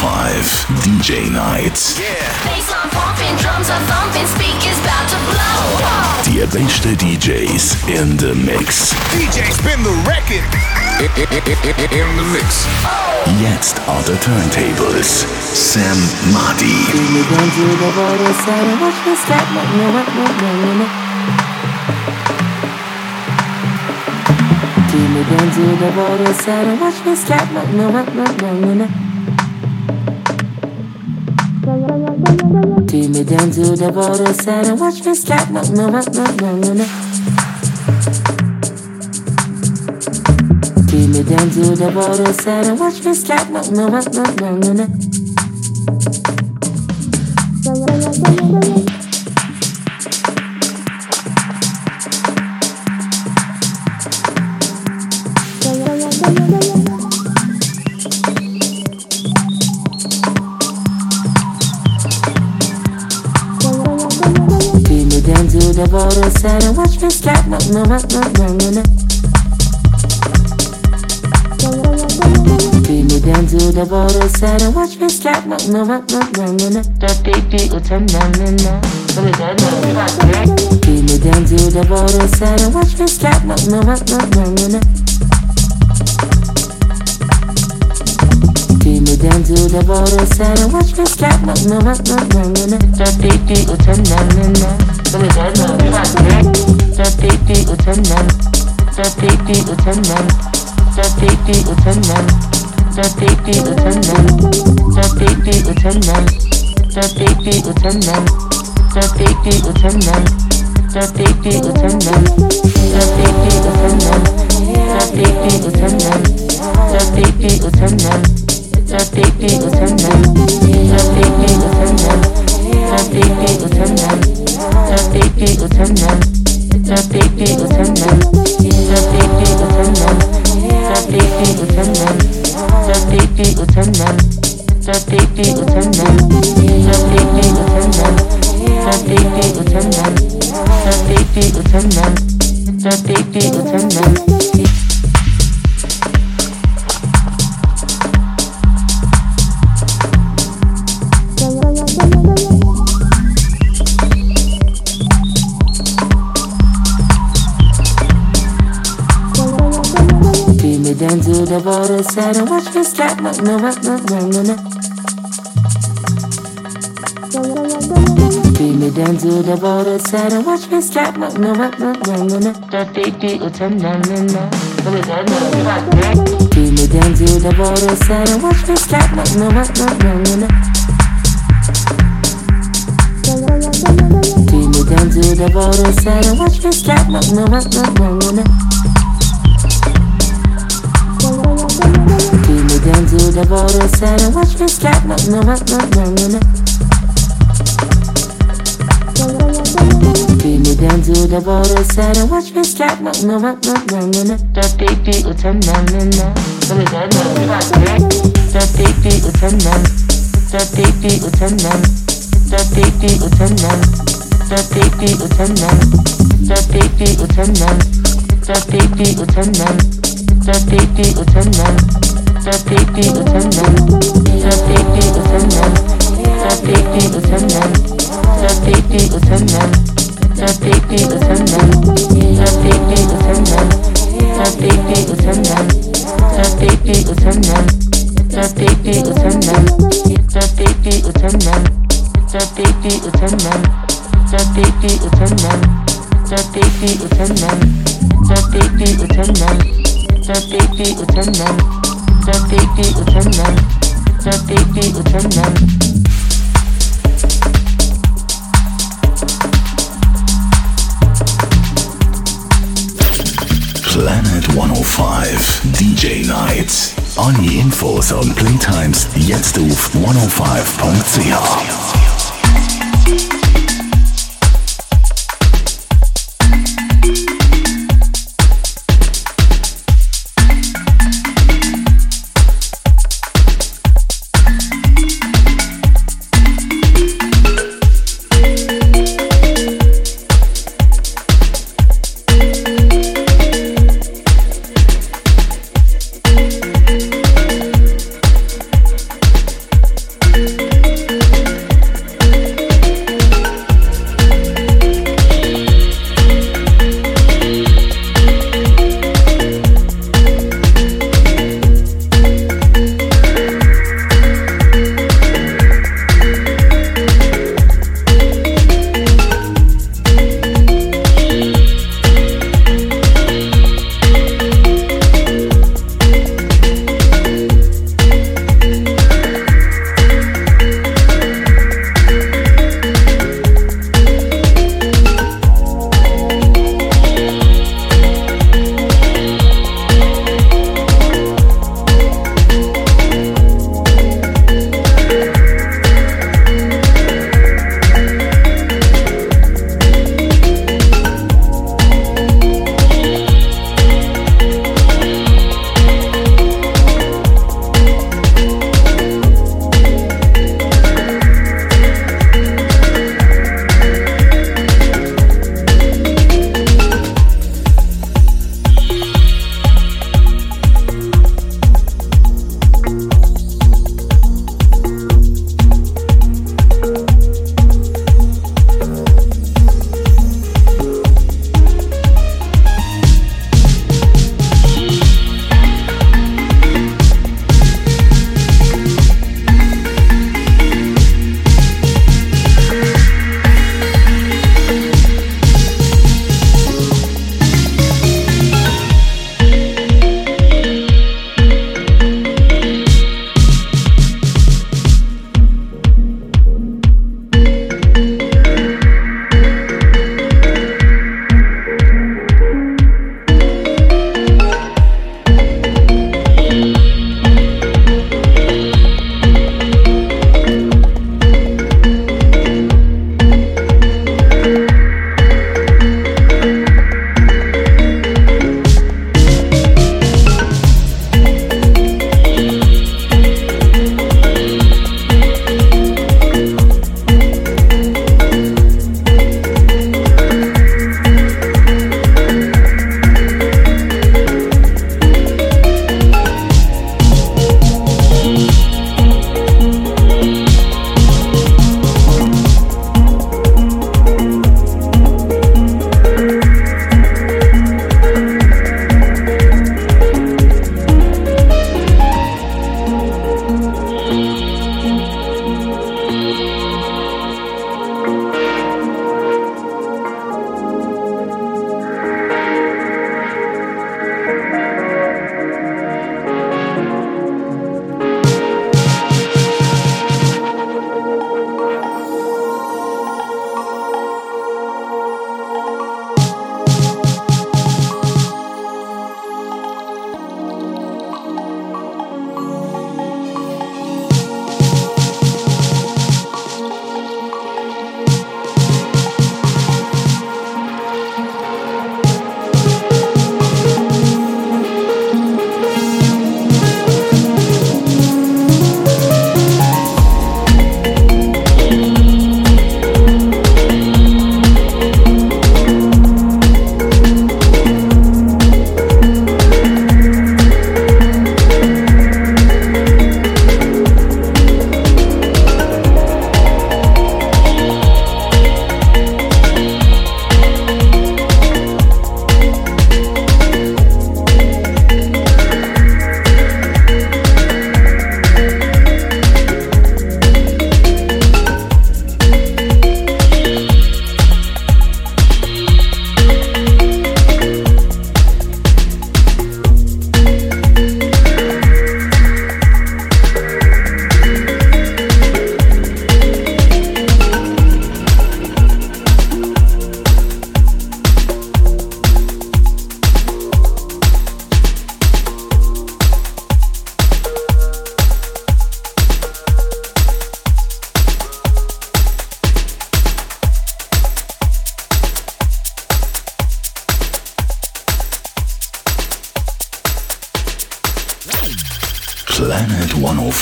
105 DJ Nights. Bassline pumping, drums are thumping, speakers about to blow. Die besten DJs in the Mix. DJ spin the record. In the mix. Jetzt on the turntables. Sam Madi. me down to the border side and watch me slap no no no no no no Take me down to the border side and watch me slap. No no no no no no no. No no no no no Take me down to the border side and watch me slap. No no no no no no. Take no no no no no no no Take me down to the border side and watch me slap no no no no no no no That beat will turn down down got no Take me down to the border side and watch me slap no no no no no no no Take me down to the border side and watch me slap no no no no no no no That beat will turn down and down So we got no That big beat will turn down That big beat will turn down That big beat will turn down That big beat will turn down That big beat will turn down That big That big That big big turn down That big big turn down That big big beat will turn big big turn down That big big turn down That big big turn down That big big turn down That big big beat to the border and watch me slap no no no no no no no Take me down to the border and watch me slap no no no no no no no That big beat will turn down So no Take me down to the border and watch me slap no no no no no no no me down to the border and watch me slap no no no no no no the border set and watch me slap. No, no, no, no, no, no, Beat me down to the border set and watch me slap. No, no, no, no, no, no, no. That baby, will turn down, no, no. Let me down, no, baby, turn down. That baby, will turn down. That baby, oh, turn down. That baby, will turn down. That baby, oh, turn down. That baby, will turn down. That baby, turn down. That big beat will turn down That big beat will turn down That big beat will turn down That big beat will turn down That big beat will turn down that baby attendant. It's that baby attendant. Planet Infos und Playtimes jetzt auf 105.ch.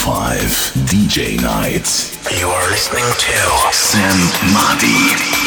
105 DJ Nights. You are listening to Sam Madi.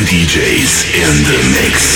DJs in the mix.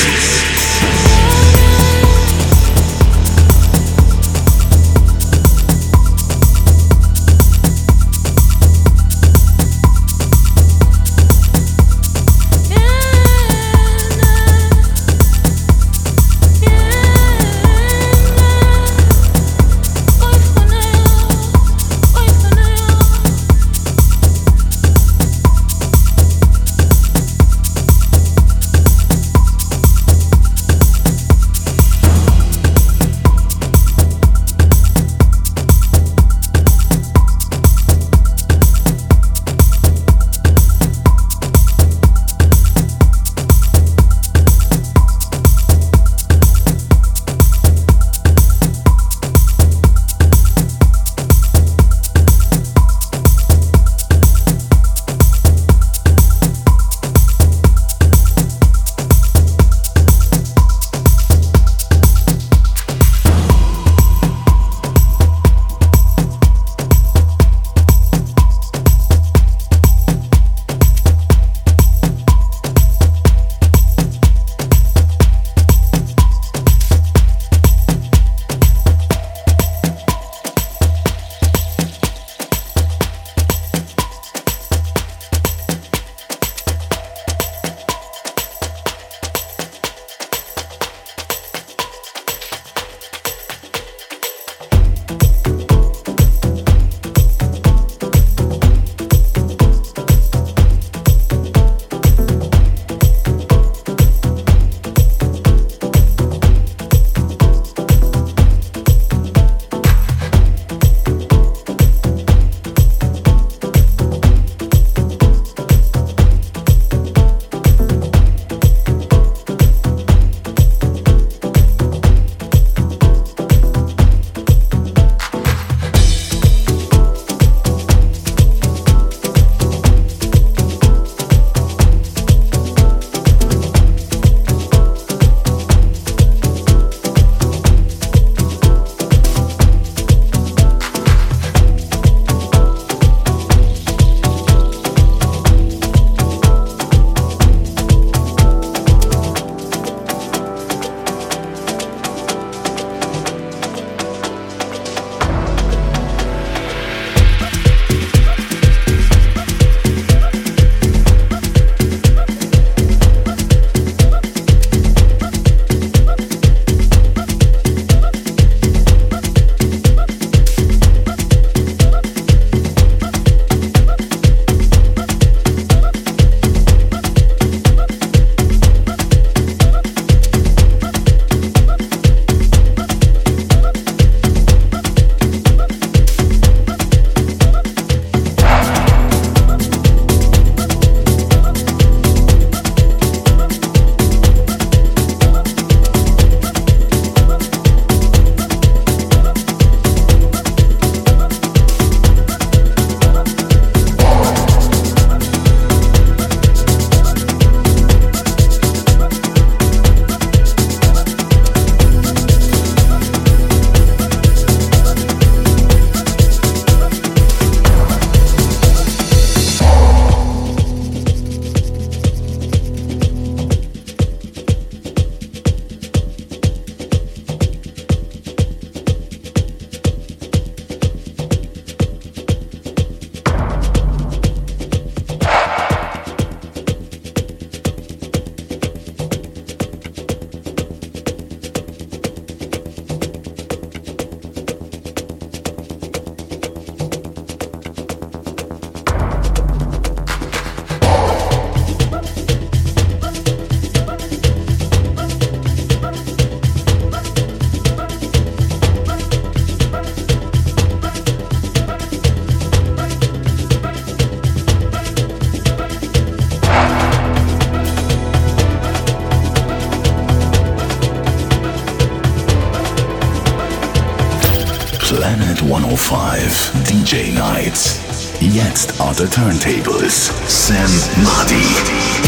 Jetzt on the turntables. Sam Madi.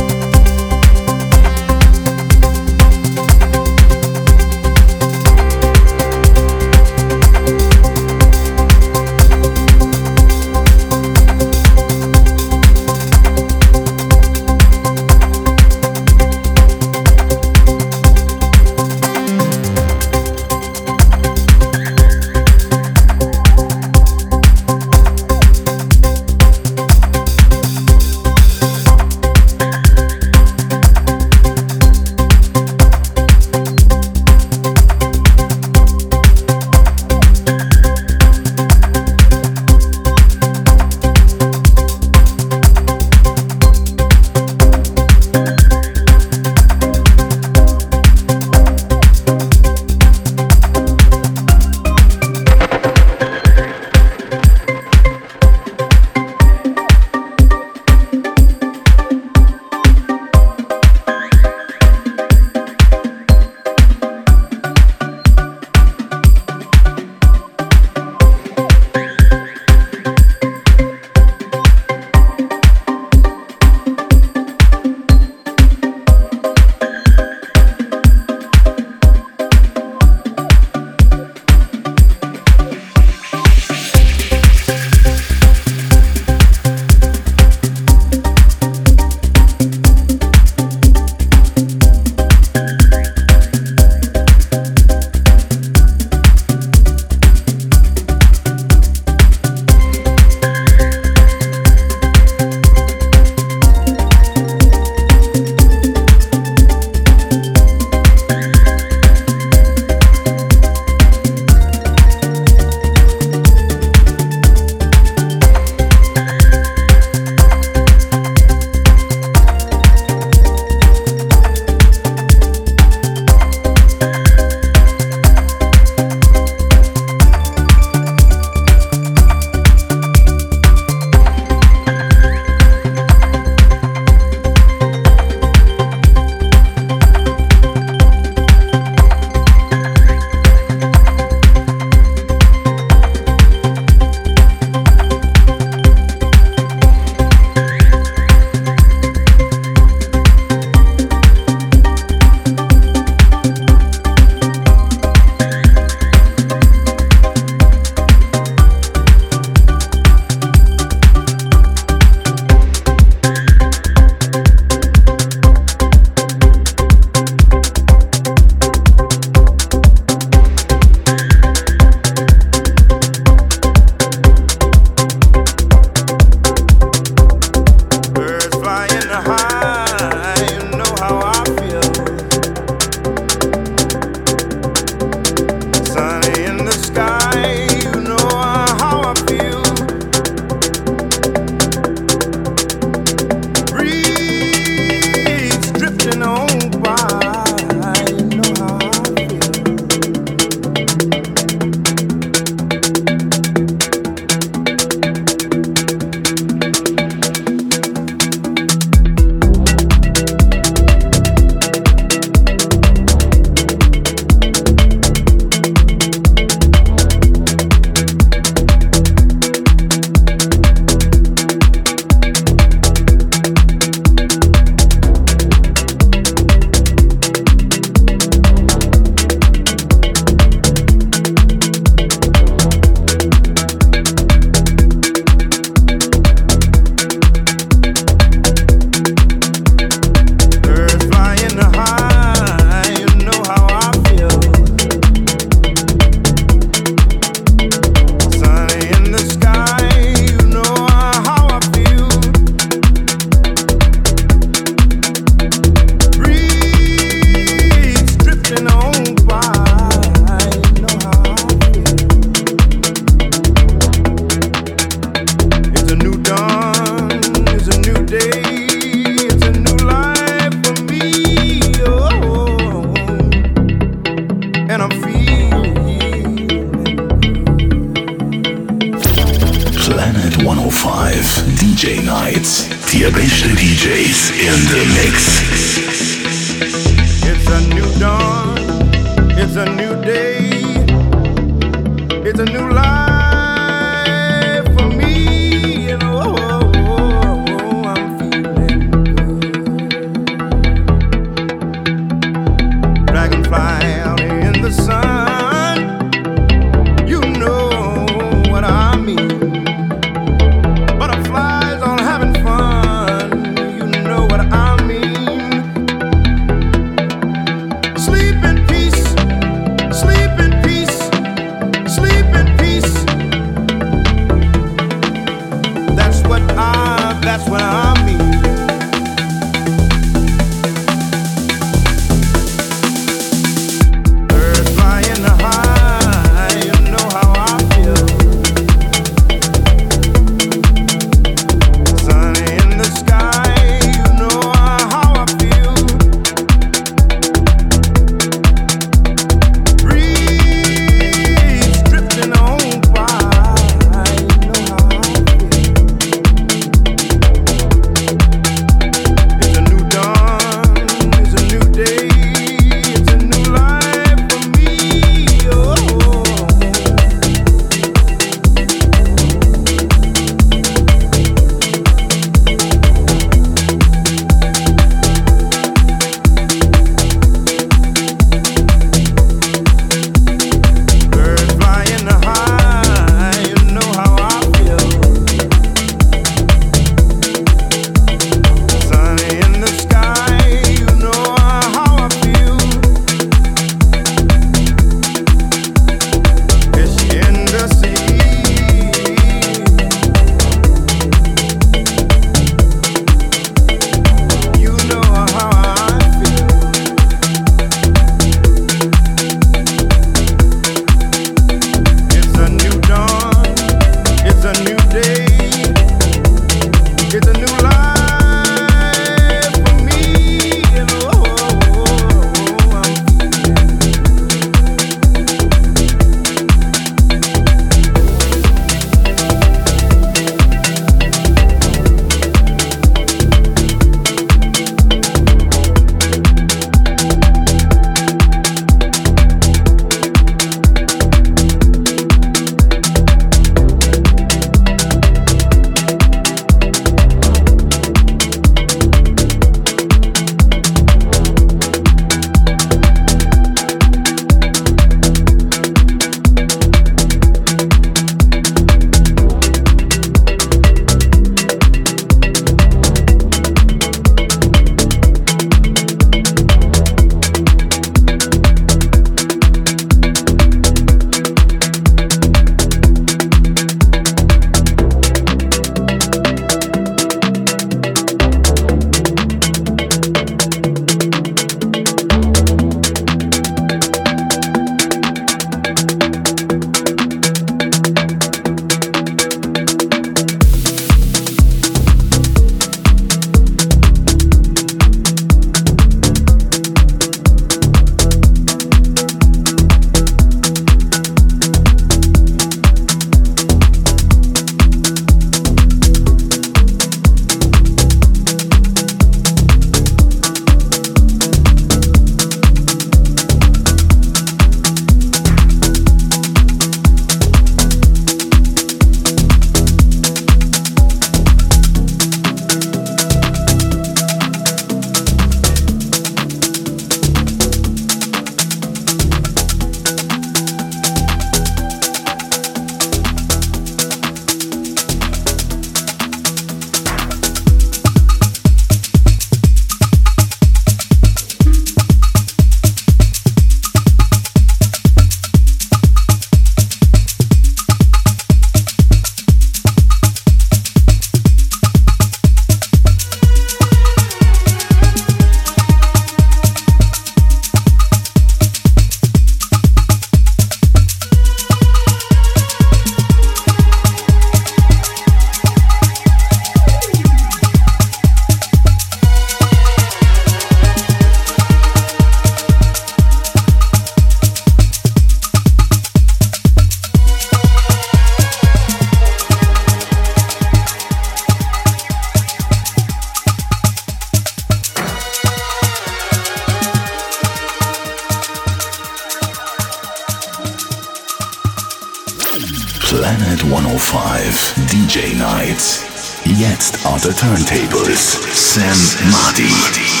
Jetzt on the turntables, Sam Madi.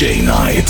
J night.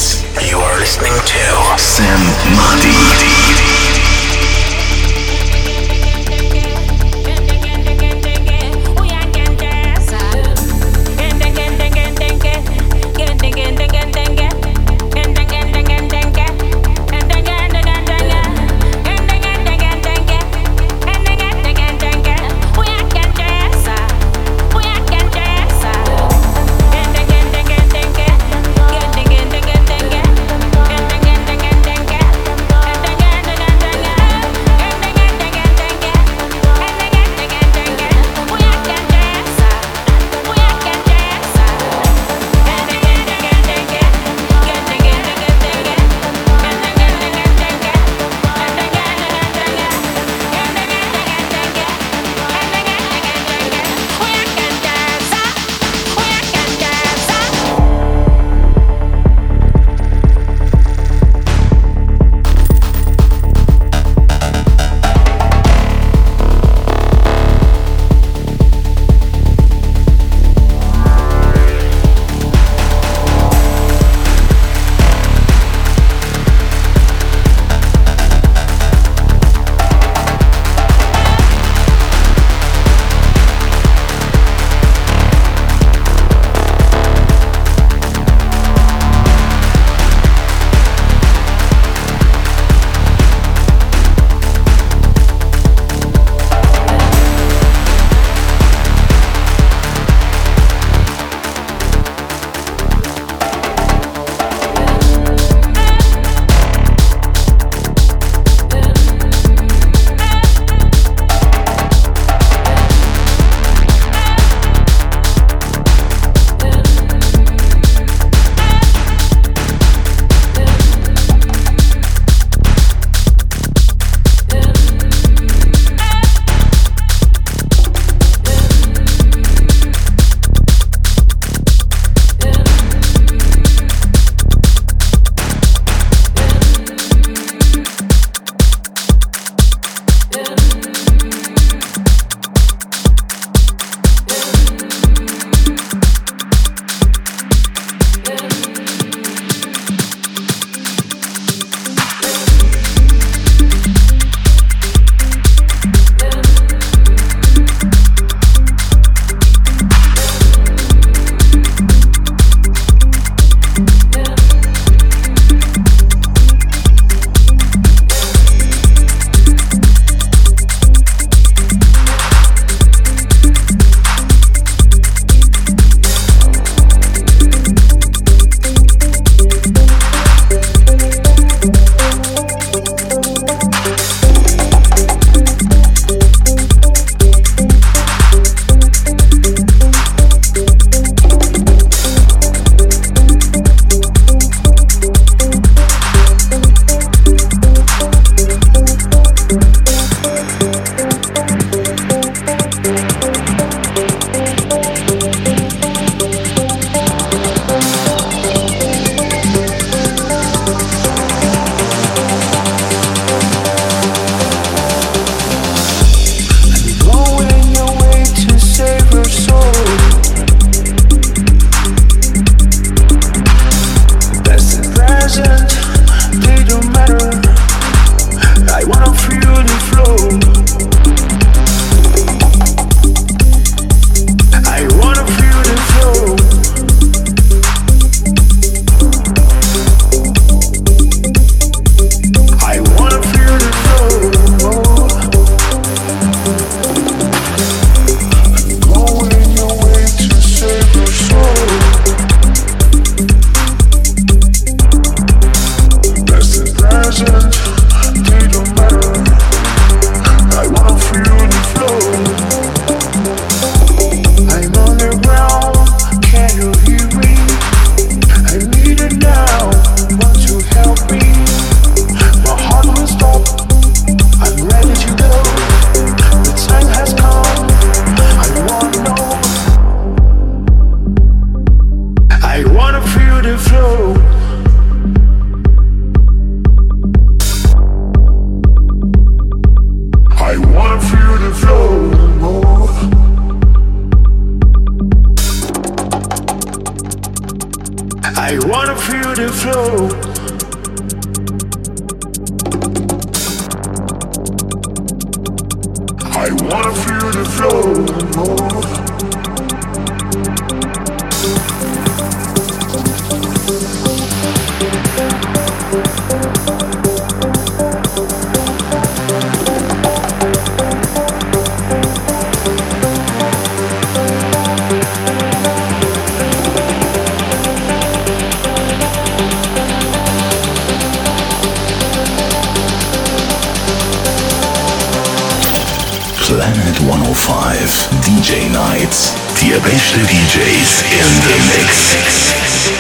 Die beste DJs in the mix.